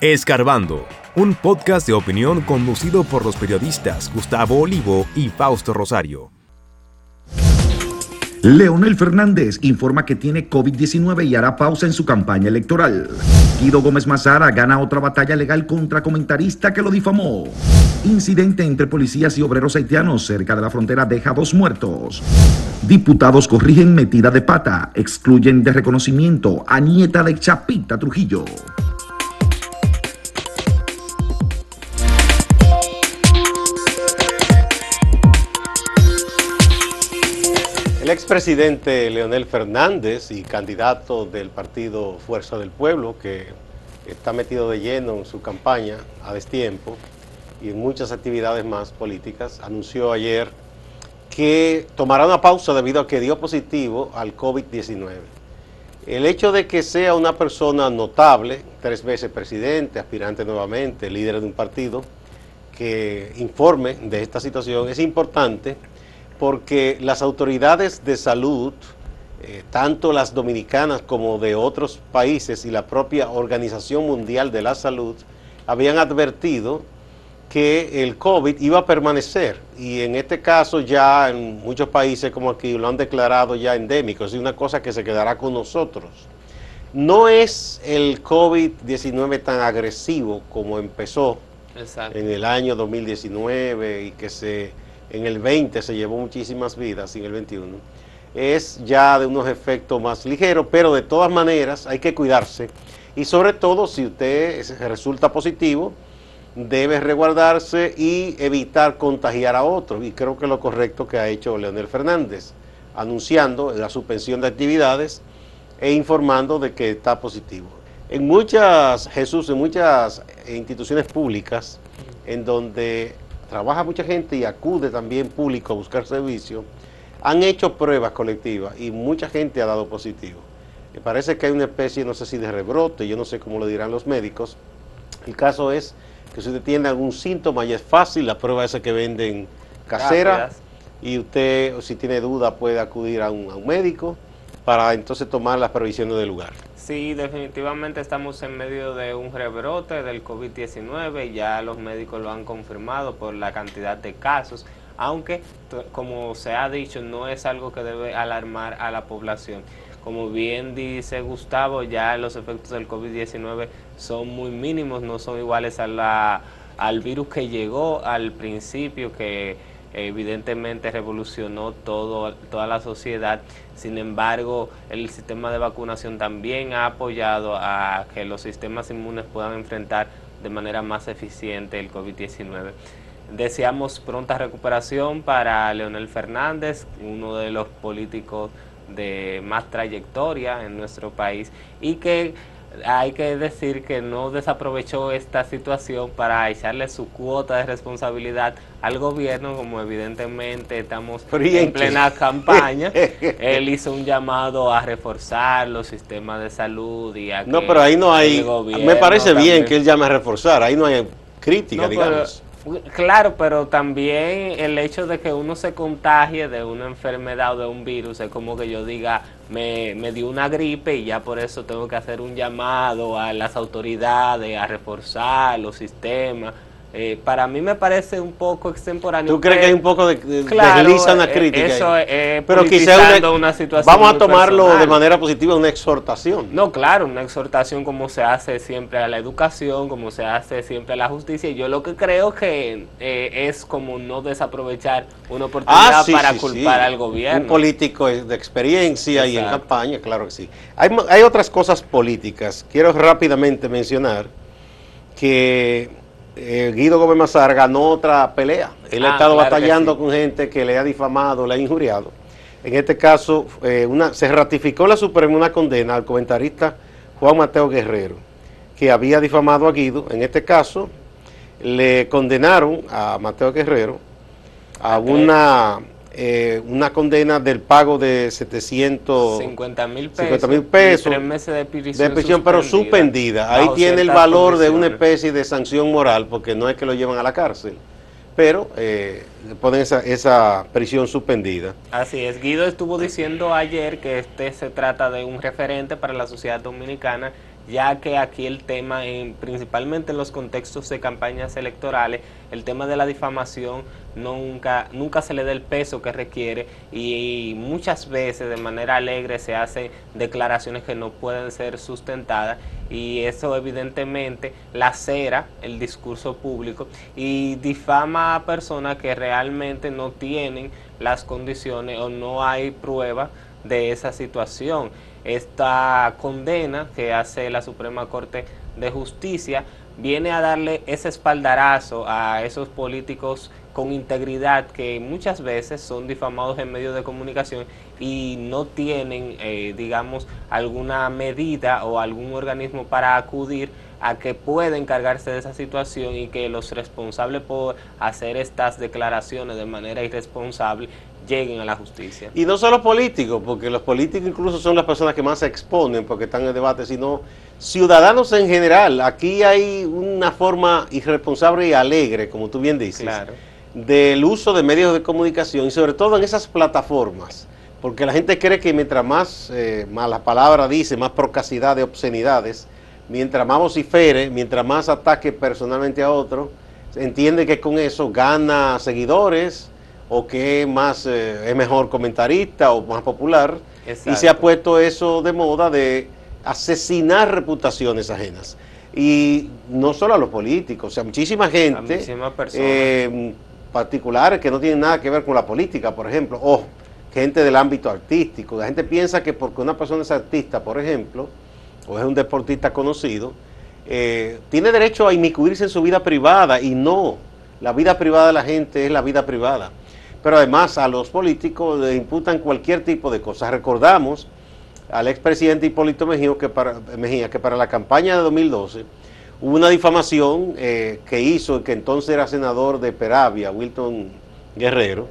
Escarbando, un podcast de opinión conducido por los periodistas Gustavo Olivo y Fausto Rosario. Leonel Fernández informa que tiene COVID-19 y hará pausa en su campaña electoral. Guido Gómez Mazara gana otra batalla legal contra comentarista que lo difamó. Incidente entre policías y obreros haitianos cerca de la frontera deja dos muertos. Diputados corrigen metida de pata, excluyen de reconocimiento a nieta de Chapita Trujillo. El expresidente Leonel Fernández y candidato del partido Fuerza del Pueblo, que está metido de lleno en su campaña a destiempo y en muchas actividades más políticas, anunció ayer que tomará una pausa debido a que dio positivo al COVID-19. El hecho de que sea una persona notable, tres veces presidente, aspirante nuevamente, líder de un partido, que informe de esta situación es importante porque las autoridades de salud, eh, tanto las dominicanas como de otros países y la propia Organización Mundial de la Salud, habían advertido que el COVID iba a permanecer y en este caso ya en muchos países como aquí lo han declarado ya endémico, es una cosa que se quedará con nosotros. No es el COVID-19 tan agresivo como empezó en el año 2019 y que se en el 20 se llevó muchísimas vidas, en el 21, es ya de unos efectos más ligeros, pero de todas maneras hay que cuidarse. Y sobre todo si usted resulta positivo, debe resguardarse y evitar contagiar a otros. Y creo que lo correcto que ha hecho Leonel Fernández, anunciando la suspensión de actividades e informando de que está positivo. En muchas, Jesús, en muchas instituciones públicas, en donde trabaja mucha gente y acude también público a buscar servicio, han hecho pruebas colectivas y mucha gente ha dado positivo. Me parece que hay una especie, no sé si de rebrote, yo no sé cómo lo dirán los médicos. El caso es que si usted tiene algún síntoma y es fácil, la prueba esa que venden casera y usted, si tiene duda, puede acudir a un, a un médico para entonces tomar las previsiones del lugar. Sí, definitivamente estamos en medio de un rebrote del COVID-19, ya los médicos lo han confirmado por la cantidad de casos, aunque como se ha dicho no es algo que debe alarmar a la población. Como bien dice Gustavo, ya los efectos del COVID-19 son muy mínimos, no son iguales a la, al virus que llegó al principio, que evidentemente revolucionó todo, toda la sociedad. Sin embargo, el sistema de vacunación también ha apoyado a que los sistemas inmunes puedan enfrentar de manera más eficiente el COVID-19. Deseamos pronta recuperación para Leonel Fernández, uno de los políticos de más trayectoria en nuestro país y que hay que decir que no desaprovechó esta situación para echarle su cuota de responsabilidad al gobierno, como evidentemente estamos en plena campaña. Él hizo un llamado a reforzar los sistemas de salud y a No, pero ahí no hay... Me parece bien que él llame a reforzar, ahí no hay crítica, digamos. Claro, pero también el hecho de que uno se contagie de una enfermedad o de un virus es como que yo diga, me, me dio una gripe y ya por eso tengo que hacer un llamado a las autoridades a reforzar los sisteamos eh, para mí me parece un poco extemporáneo. ¿Tú crees que hay un poco de, de claro, una eh, crítica? Eso es pero quizá una, situación Vamos a tomarlo de manera positiva, una exhortación. No, claro, una exhortación como se hace siempre a la educación, como se hace siempre a la justicia. Yo lo que creo que eh, es como no desaprovechar una oportunidad ah, para culpar al gobierno. Un político de experiencia y en campaña, claro que sí. Hay, hay otras cosas políticas. Quiero rápidamente mencionar que eh, Guido Gómez Mazar ganó otra pelea. Él ha ah, estado batallando con gente que le ha difamado, le ha injuriado. En este caso, eh, una, se ratificó la Suprema una condena al comentarista Juan Mateo Guerrero, que había difamado a Guido. En este caso, le condenaron a Mateo Guerrero a una eh, una condena del pago de 750 mil pesos, pesos tres meses de prisión, pero suspendida. Ahí tiene el valor de una especie de sanción moral, porque no es que lo llevan a la cárcel, pero eh, ponen esa, esa prisión suspendida. Así es, Guido estuvo diciendo ayer que este se trata de un referente para la sociedad dominicana ya que aquí el tema, en, principalmente en los contextos de campañas electorales, el tema de la difamación nunca, nunca se le da el peso que requiere y, muchas veces de manera alegre se hacen declaraciones que no pueden ser sustentadas y eso evidentemente lacera el discurso público y difama a personas que realmente no tienen las condiciones o no hay prueba de esa situación. Esta condena que hace la Suprema Corte de Justicia viene a darle ese espaldarazo a esos políticos con integridad que muchas veces son difamados en medios de comunicación y no tienen, eh, digamos, alguna medida o algún organismo para acudir a que pueda encargarse de esa situación y que los responsables por hacer estas declaraciones de manera irresponsable lleguen a la justicia. Y no solo políticos, porque los políticos incluso son las personas que más se exponen porque están en el debate, sino ciudadanos en general. Aquí hay una forma irresponsable y alegre, como tú bien dices, del uso de medios de comunicación y sobre todo en esas plataformas. Porque la gente cree que mientras más eh, mala palabra dice, más procacidad de obscenidades, mientras más vocifere, mientras más ataque personalmente a otro, entiende que con eso gana seguidores o que es más eh, es mejor comentarista o más popular. Y se ha puesto eso de moda de asesinar reputaciones ajenas. Y no solo a los políticos, o sea, muchísima gente, eh, particulares que no tienen nada que ver con la política, por ejemplo, o gente del ámbito artístico. La gente piensa que porque una persona es artista, por ejemplo, o es un deportista conocido, eh, tiene derecho a inmiscuirse en su vida privada y no, la vida privada de la gente es la vida privada. Pero además a los políticos le imputan cualquier tipo de cosas. Recordamos al expresidente Hipólito Mejía que, para, Mejía que para la campaña de 2012 hubo una difamación eh, que hizo el que entonces era senador de Peravia, Wilton Guerrero,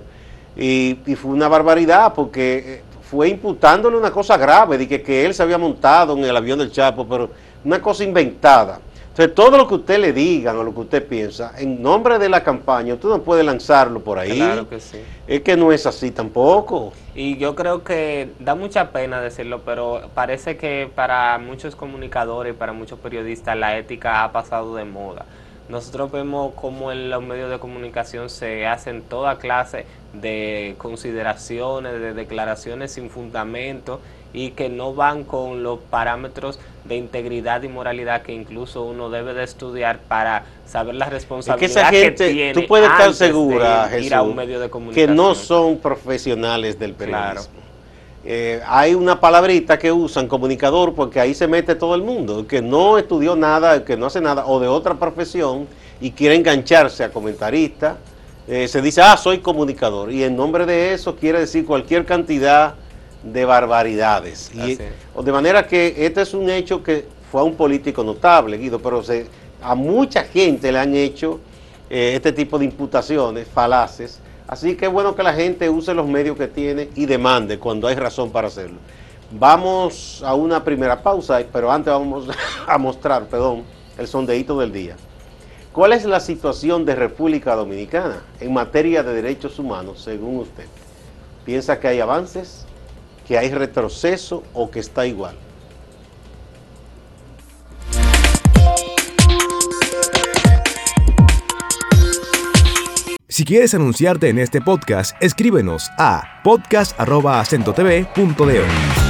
y, fue una barbaridad porque eh, fue imputándole una cosa grave, de que, que él se había montado en el avión del Chapo, pero una cosa inventada. Entonces, todo lo que usted le diga o lo que usted piensa, en nombre de la campaña, usted no puede lanzarlo por ahí. Claro que sí. Es que no es así tampoco. Y yo creo que da mucha pena decirlo, pero parece que para muchos comunicadores, para muchos periodistas, la ética ha pasado de moda. Nosotros vemos cómo en los medios de comunicación se hacen toda clase de consideraciones, de declaraciones sin fundamento y que no van con los parámetros de integridad y moralidad que incluso uno debe de estudiar para saber la responsabilidad que, tiene. Tú puedes estar segura, Jesús, a un medio de comunicación. que no son profesionales del periodismo. Eh, hay una palabrita que usan, comunicador, porque ahí se mete todo el mundo, que no estudió nada, que no hace nada, o de otra profesión, y quiere engancharse a comentarista, eh, se dice, ah, soy comunicador, y en nombre de eso quiere decir cualquier cantidad de barbaridades. Y, de manera que este es un hecho que fue a un político notable, Guido, pero se, a mucha gente le han hecho eh, este tipo de imputaciones falaces Así que es bueno que la gente use los medios que tiene y demande cuando hay razón para hacerlo. Vamos a una primera pausa, pero antes vamos a mostrar, perdón, el sondeíto del día. ¿Cuál es la situación de República Dominicana en materia de derechos humanos, según usted? ¿Piensa que hay avances, que hay retroceso o que está igual? Si quieres anunciarte en este podcast, escríbenos a podcast.acentotv.de.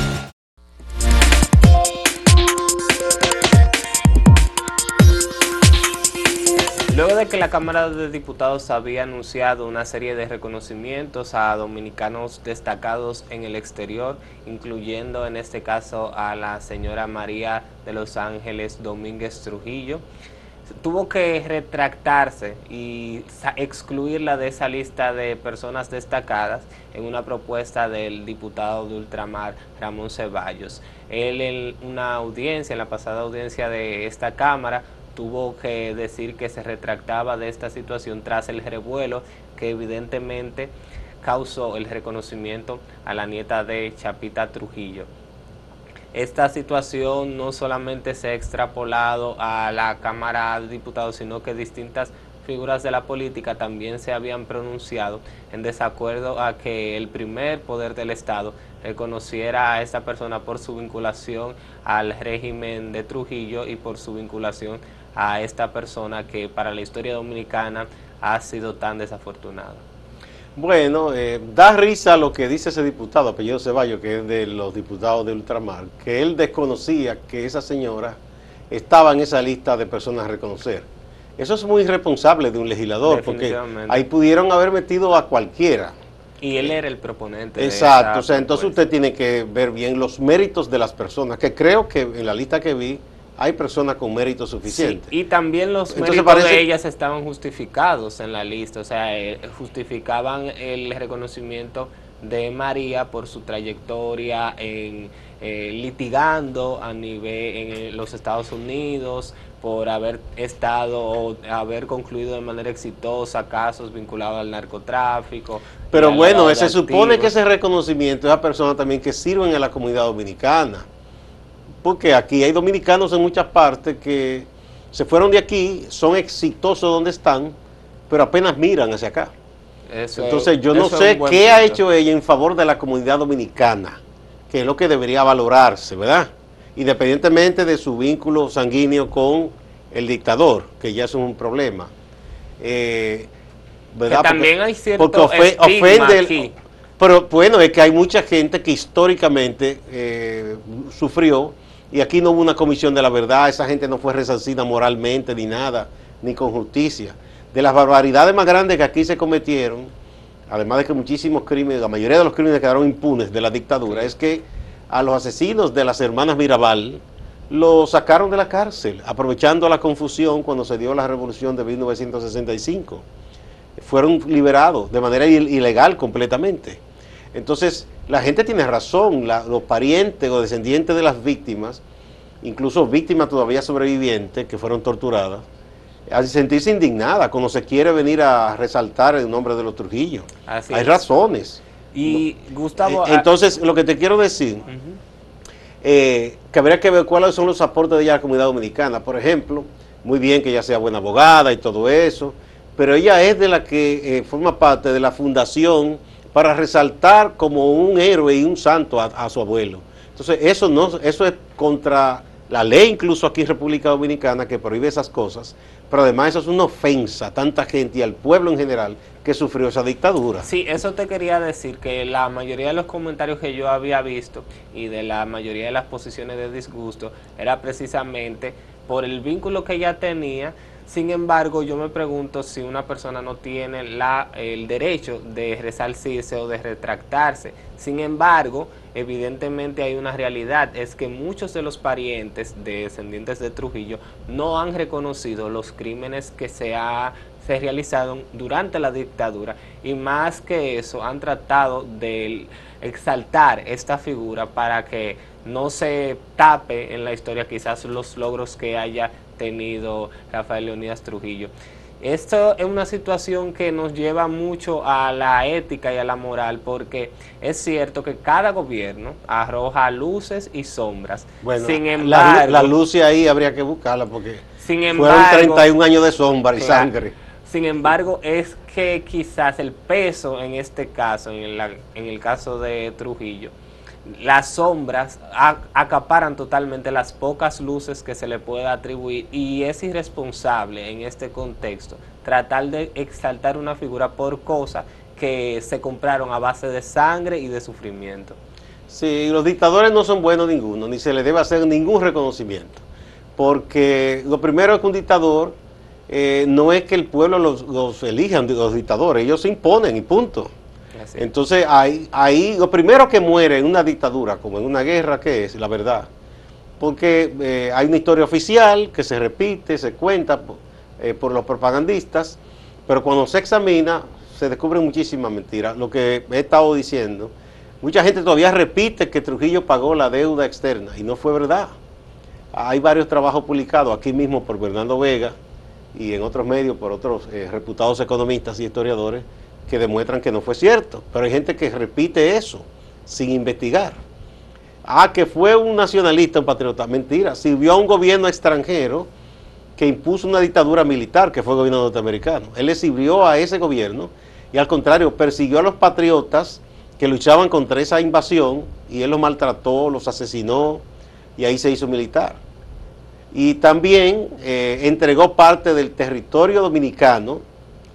que la Cámara de Diputados había anunciado una serie de reconocimientos a dominicanos destacados en el exterior, incluyendo en este caso a la señora María de Los Ángeles Domínguez Trujillo, tuvo que retractarse y excluirla de esa lista de personas destacadas en una propuesta del diputado de Ultramar, Ramón Ceballos. Él en una audiencia, en la pasada audiencia de esta Cámara, tuvo que decir que se retractaba de esta situación tras el revuelo que evidentemente causó el reconocimiento a la nieta de Chapita Trujillo. Esta situación no solamente se ha extrapolado a la Cámara de Diputados, sino que distintas figuras de la política también se habían pronunciado en desacuerdo a que el primer poder del Estado reconociera a esta persona por su vinculación al régimen de Trujillo y por su vinculación a esta persona que para la historia dominicana ha sido tan desafortunada. Bueno, eh, da risa lo que dice ese diputado, apellido Ceballos, que es de los diputados de Ultramar, que él desconocía que esa señora estaba en esa lista de personas a reconocer. Eso es muy irresponsable de un legislador, porque ahí pudieron haber metido a cualquiera. Y él era el proponente. Exacto, o sea, entonces usted tiene que ver bien los méritos de las personas, que creo que en la lista que vi hay personas con méritos suficientes. y también los méritos de ellas estaban justificados en la lista, o sea, eh, justificaban el reconocimiento de María por su trayectoria en eh, litigando a nivel en los Estados Unidos, por haber estado o haber concluido de manera exitosa casos vinculados al narcotráfico. Pero bueno, se supone que ese reconocimiento es a personas también que sirven a la comunidad dominicana porque aquí hay dominicanos en muchas partes que se fueron de aquí, son exitosos donde están, pero apenas miran hacia acá. Entonces yo no sé qué ha hecho ella en favor de la comunidad dominicana, que es lo que debería valorarse, ¿verdad? Independientemente de su vínculo sanguíneo con el dictador, que ya es un problema. Eh, ¿verdad? Que también hay cierto porque ofende pero bueno, es que hay mucha gente que históricamente eh, sufrió y aquí no hubo una comisión de la verdad, esa gente no fue resarcida moralmente ni nada, ni con justicia. De las barbaridades más grandes que aquí se cometieron, además de que muchísimos crímenes, la mayoría de los crímenes quedaron impunes de la dictadura, es que a los asesinos de las hermanas Mirabal los sacaron de la cárcel, aprovechando la confusión cuando se dio la revolución de 1965. Fueron liberados de manera ilegal completamente. Entonces, la gente tiene razón, los parientes o descendientes de las víctimas, incluso víctimas todavía sobrevivientes que fueron torturadas, a sentirse indignada cuando se quiere venir a resaltar el nombre de los Trujillo. Hay razones. Y Gustavo... Eh, entonces, lo que te quiero decir, eh, que habría que ver cuáles son los aportes de ella a la comunidad dominicana. Por ejemplo, muy bien que ella sea buena abogada y todo eso, pero ella es de la que eh, forma parte de la fundación para resaltar como un héroe y un santo a, su abuelo. Entonces, eso, no, eso es contra la ley incluso aquí en República Dominicana que prohíbe esas cosas, pero además eso es una ofensa a tanta gente y al pueblo en general que sufrió esa dictadura. Sí, eso te quería decir, que la mayoría de los comentarios que yo había visto y de la mayoría de las posiciones de disgusto era precisamente por el vínculo que ella tenía sin embargo, yo me pregunto si una persona no tiene la, el derecho de resarcirse o de retractarse. Sin embargo, evidentemente hay una realidad, es que muchos de los parientes de descendientes de Trujillo no han reconocido los crímenes que se ha se realizaron durante la dictadura y más que eso han tratado de exaltar esta figura para que no se tape en la historia quizás los logros que haya tenido Rafael Leonidas Trujillo. Esto es una situación que nos lleva mucho a la ética y a la moral porque es cierto que cada gobierno arroja luces y sombras. Bueno, sin embargo, la, luz ahí habría que buscarla porque sin fueron 31 años de sombra y sangre. Sin embargo, es que quizás el peso en este caso, en, en el caso de Trujillo, las sombras acaparan totalmente las pocas luces que se le puede atribuir y es irresponsable en este contexto tratar de exaltar una figura por cosas que se compraron a base de sangre y de sufrimiento. Sí, los dictadores no son buenos ninguno, ni se les debe hacer ningún reconocimiento, porque lo primero es que un dictador eh, no es que el pueblo los, los elija, los dictadores, ellos se imponen y punto. Entonces, ahí, ahí lo primero que muere en una dictadura, como en una guerra, ¿qué es? La verdad. Porque eh, hay una historia oficial que se repite, se cuenta eh, por los propagandistas, pero cuando se examina, se descubren muchísimas mentiras. Lo que he estado diciendo, mucha gente todavía repite que Trujillo pagó la deuda externa, y no fue verdad. Hay varios trabajos publicados aquí mismo por Bernardo Vega y en otros medios por otros eh, reputados economistas y historiadores que demuestran que no fue cierto, pero hay gente que repite eso sin investigar. Ah, que fue un nacionalista, un patriota. Mentira, sirvió a un gobierno extranjero que impuso una dictadura militar, que fue el gobierno norteamericano. Él le sirvió a ese gobierno y al contrario, persiguió a los patriotas que luchaban contra esa invasión y él los maltrató, los asesinó y ahí se hizo militar. Y también eh, entregó parte del territorio dominicano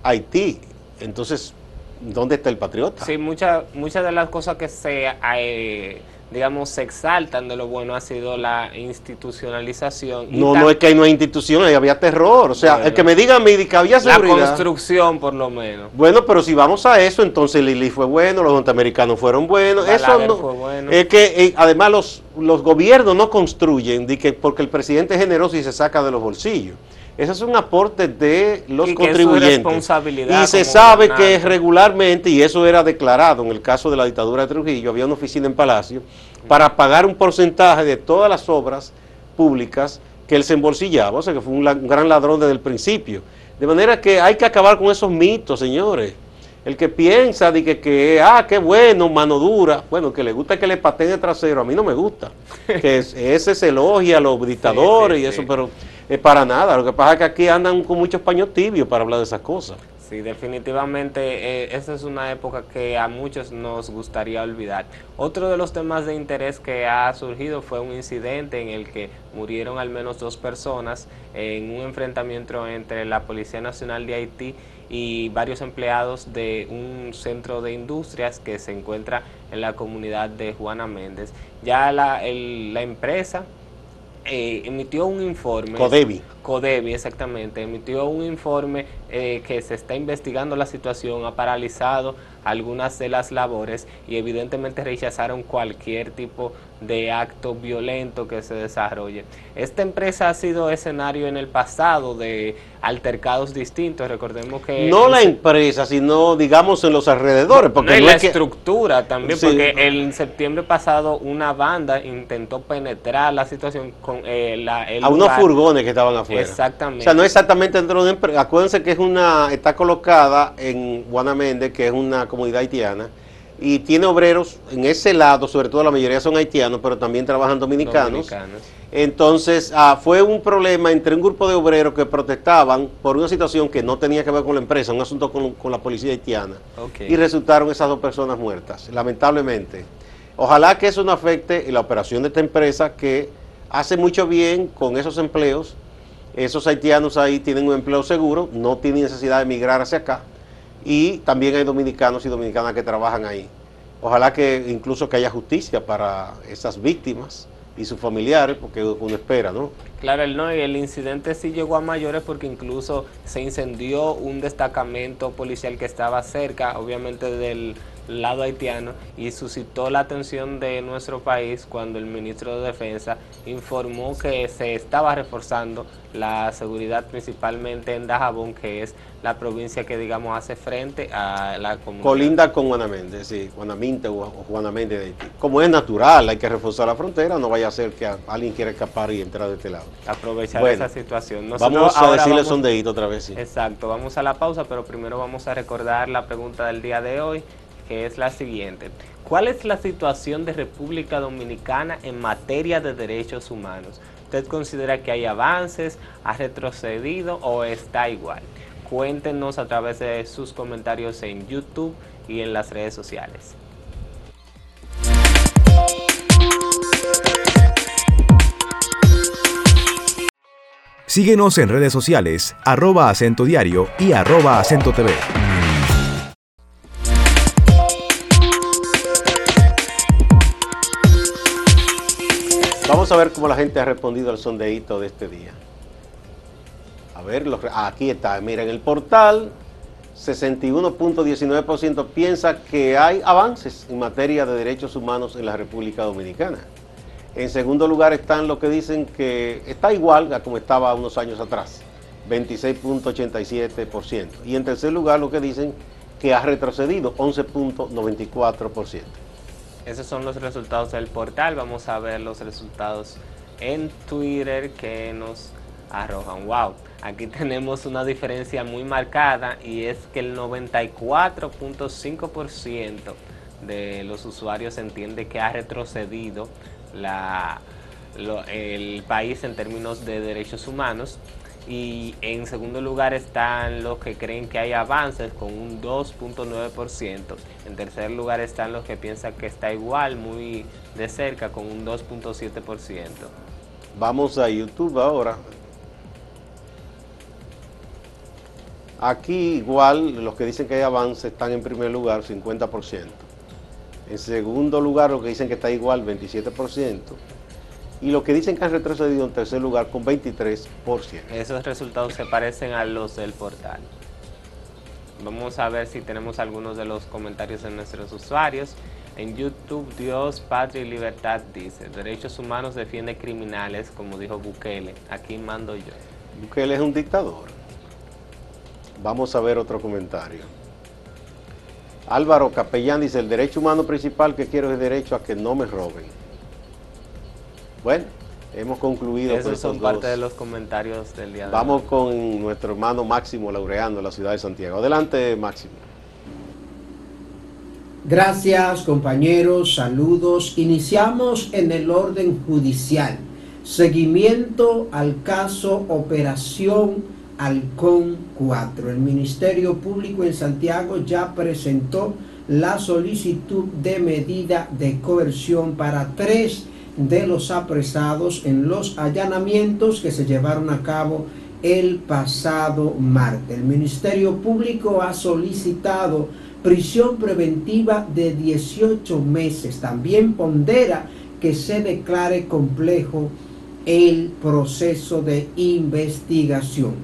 a Haití. Entonces, ¿dónde está el patriota? Sí, muchas muchas de las cosas que se... Eh, digamos, se exaltan de lo bueno ha sido la institucionalización. No, no es que ahí no hay institución, ahí había terror. O sea, el que me diga a mí que había seguridad. La construcción, por lo menos. Bueno, pero si vamos a eso, entonces Lili fue bueno, los norteamericanos fueron buenos. eso no. Fue bueno. Es que eh, además los, los gobiernos no construyen que porque el presidente es generoso y se saca de los bolsillos. Ese es un aporte de los contribuyentes. y se sabe que regularmente, y eso era declarado en el caso de la dictadura de Trujillo, había una oficina en Palacio para pagar un porcentaje de todas las obras públicas que él se embolsillaba, o sea que fue un, gran ladrón desde el principio. De manera que hay que acabar con esos mitos, señores. El que piensa de que, que, ah, qué bueno, mano dura, bueno, que le gusta que le pateen el trasero, a mí no me gusta. que ese se elogia a los dictadores y eso, pero es para nada. Lo que pasa es que aquí andan con muchos paños tibios para hablar de esas cosas. Sí, definitivamente eh, esa es una época que a muchos nos gustaría olvidar. Otro de los temas de interés que ha surgido fue un incidente en el que murieron al menos dos personas en un enfrentamiento entre la Policía Nacional de Haití y varios empleados de un centro de industrias que se encuentra en la comunidad de Juana Méndez. Ya la, la empresa eh, emitió un informe. Codevi. Codevi, exactamente. Emitió un informe eh, que se está investigando la situación, ha paralizado algunas de las labores y evidentemente rechazaron cualquier tipo de acto violento que se desarrolle. Esta empresa ha sido escenario en el pasado de altercados distintos, recordemos que... No la empresa, sino digamos en los alrededores. Porque no, la estructura también, porque en septiembre pasado una banda intentó penetrar la situación con eh, la, A unos furgones que estaban afuera. Exactamente. O sea, no exactamente dentro de una empresa. Acuérdense que es una, está colocada en Guanamende, que es una comunidad haitiana, y tiene obreros en ese lado, sobre todo la mayoría son haitianos, pero también trabajan dominicanos. Entonces, ah, fue un problema entre un grupo de obreros que protestaban por una situación que no tenía que ver con la empresa, un asunto con, la policía haitiana. Y resultaron esas dos personas muertas, lamentablemente. Ojalá que eso no afecte la operación de esta empresa que hace mucho bien con esos empleos. Esos haitianos ahí tienen un empleo seguro, no tienen necesidad de emigrar hacia acá y también hay dominicanos y dominicanas que trabajan ahí. Ojalá que incluso que haya justicia para esas víctimas y sus familiares, porque uno espera, ¿no? Claro, el, no, el incidente sí llegó a mayores porque incluso se incendió un destacamento policial que estaba cerca, obviamente del lado haitiano y suscitó la atención de nuestro país cuando el ministro de Defensa informó que se estaba reforzando la seguridad principalmente en Dajabón, que es la provincia que digamos hace frente a la comunidad. Colinda con Guanamende, sí, Guanaminte o Guanamende de Haití. Como es natural, hay que reforzar la frontera, no vaya a ser que alguien quiera escapar y entrar de este lado. Aprovechar esa situación. vamos a decirle sondeíto otra vez. Sí. Exacto, vamos a la pausa, pero primero vamos a recordar la pregunta del día de hoy que es la siguiente. ¿Cuál es la situación de República Dominicana en materia de derechos humanos? ¿Usted considera que hay avances, ha retrocedido o está igual? Cuéntenos a través de sus comentarios en YouTube y en las redes sociales. Síguenos en redes sociales, arroba acento diario y arroba acento TV. A ver cómo la gente ha respondido al sondeíto de este día. A ver, aquí está. Miren, el portal 61.19% piensa que hay avances en materia de derechos humanos en la República Dominicana. En segundo lugar están los que dicen que está igual a como estaba unos años atrás, 26.87%. Y en tercer lugar los que dicen que ha retrocedido, 11.94%. Esos son los resultados del portal. Vamos a ver los resultados en Twitter que nos arrojan. Wow, aquí tenemos una diferencia muy marcada y es que el 94.5% de los usuarios entiende que ha retrocedido el país en términos de derechos humanos y en segundo lugar están los que creen que hay avances con un 2.9%. En tercer lugar están los que piensan que está igual, muy de cerca, con un 2.7%. Vamos a YouTube ahora. Aquí igual los que dicen que hay avance están en primer lugar 50%. En segundo lugar los que dicen que está igual 27% y los que dicen que han retrocedido en tercer lugar con 23%. Esos resultados se parecen a los del portal. Vamos a ver si tenemos algunos de los comentarios de nuestros usuarios. En YouTube, Dios, Patria y Libertad dice, derechos humanos defiende criminales, como dijo Bukele. Aquí mando yo. Bukele es un dictador. Vamos a ver otro comentario. Álvaro Capellán dice, el derecho humano principal que quiero es el derecho a que no me roben. Bueno, hemos concluido. Esos son parte de los comentarios del día de Vamos con nuestro hermano Máximo Laureando en la ciudad de Santiago. Adelante, Máximo. Gracias, compañeros. Saludos. Iniciamos en el orden judicial. Seguimiento al caso Operación Halcón 4. El Ministerio Público en Santiago ya presentó la solicitud de medida de coerción para tres de los apresados en los allanamientos que se llevaron a cabo el pasado martes. El Ministerio Público ha solicitado prisión preventiva de 18 meses. También pondera que se declare complejo el proceso de investigación.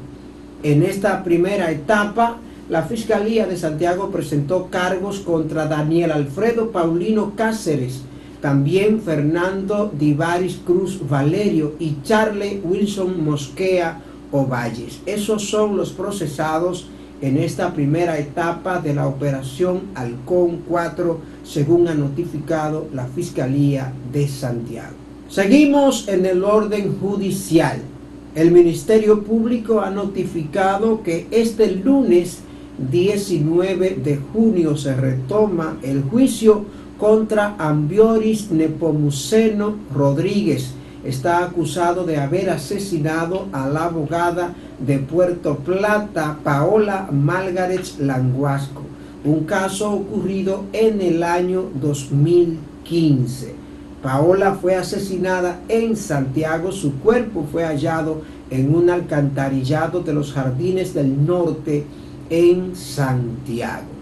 En esta primera etapa, la Fiscalía de Santiago presentó cargos contra Daniel Alfredo Paulino Cáceres, también Fernando Divaris Cruz Valerio y Charlie Wilson Mosquea Ovalles. Esos son los procesados en esta primera etapa de la operación Halcón 4, según ha notificado la Fiscalía de Santiago. Seguimos en el orden judicial. El Ministerio Público ha notificado que este lunes 19 de junio se retoma el juicio contra Ambioris Nepomuceno Rodríguez. Está acusado de haber asesinado a la abogada de Puerto Plata, Paola Margaret Languasco, un caso ocurrido en el año 2015. Paola fue asesinada en Santiago, su cuerpo fue hallado en un alcantarillado de los jardines del norte en Santiago.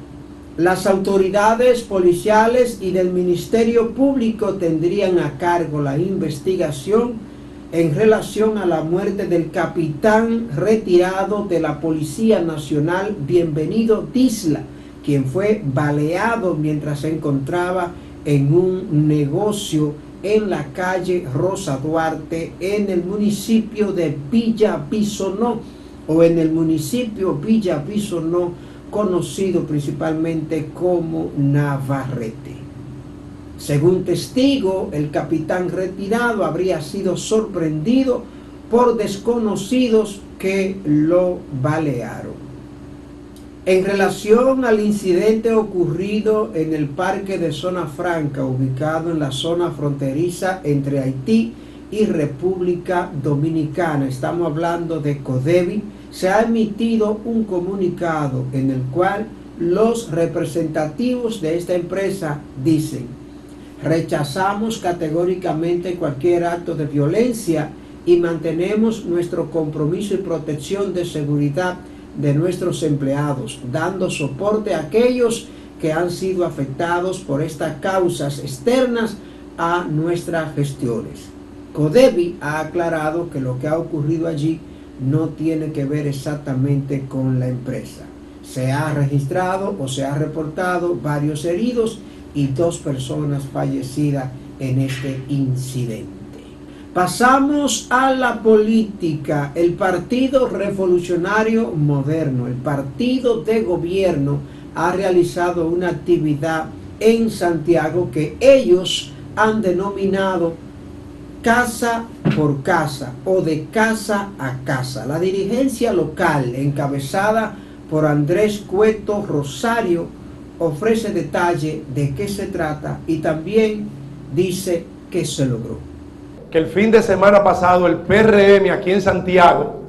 Las autoridades policiales y del Ministerio Público tendrían a cargo la investigación en relación a la muerte del capitán retirado de la Policía Nacional, Bienvenido Tisla, quien fue baleado mientras se encontraba en un negocio en la calle Rosa Duarte, en el municipio de Villa Bisonó, o en el municipio Villa Bisonó, conocido principalmente como Navarrete. Según testigo, el capitán retirado habría sido sorprendido por desconocidos que lo balearon. En relación al incidente ocurrido en el parque de Zona Franca, ubicado en la zona fronteriza entre Haití y República Dominicana, estamos hablando de Codevi, se ha emitido un comunicado en el cual los representativos de esta empresa dicen, rechazamos categóricamente cualquier acto de violencia y mantenemos nuestro compromiso y protección de seguridad de nuestros empleados, dando soporte a aquellos que han sido afectados por estas causas externas a nuestras gestiones. Codevi ha aclarado que lo que ha ocurrido allí no tiene que ver exactamente con la empresa. Se ha registrado o se ha reportado varios heridos y dos personas fallecidas en este incidente. Pasamos a la política. El Partido Revolucionario Moderno, el partido de gobierno, ha realizado una actividad en Santiago que ellos han denominado casa por casa o de casa a casa. La dirigencia local, encabezada por Andrés Cueto Rosario, ofrece detalle de qué se trata y también dice que se logró. Que el fin de semana pasado el PRM aquí en Santiago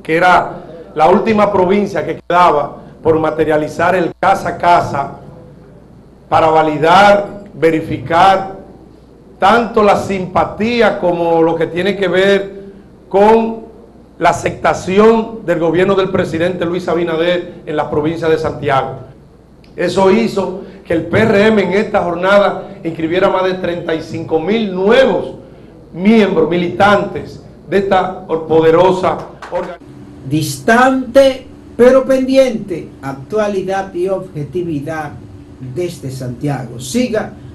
que era la última provincia que quedaba por materializar el casa a casa para validar, verificar tanto la simpatía como lo que tiene que ver con la aceptación del gobierno del presidente Luis Abinader en la provincia de Santiago. Eso hizo que el PRM en esta jornada inscribiera más de 35 mil nuevos miembros, militantes de esta poderosa organización. Distante pero pendiente, actualidad y objetividad desde Santiago. Siga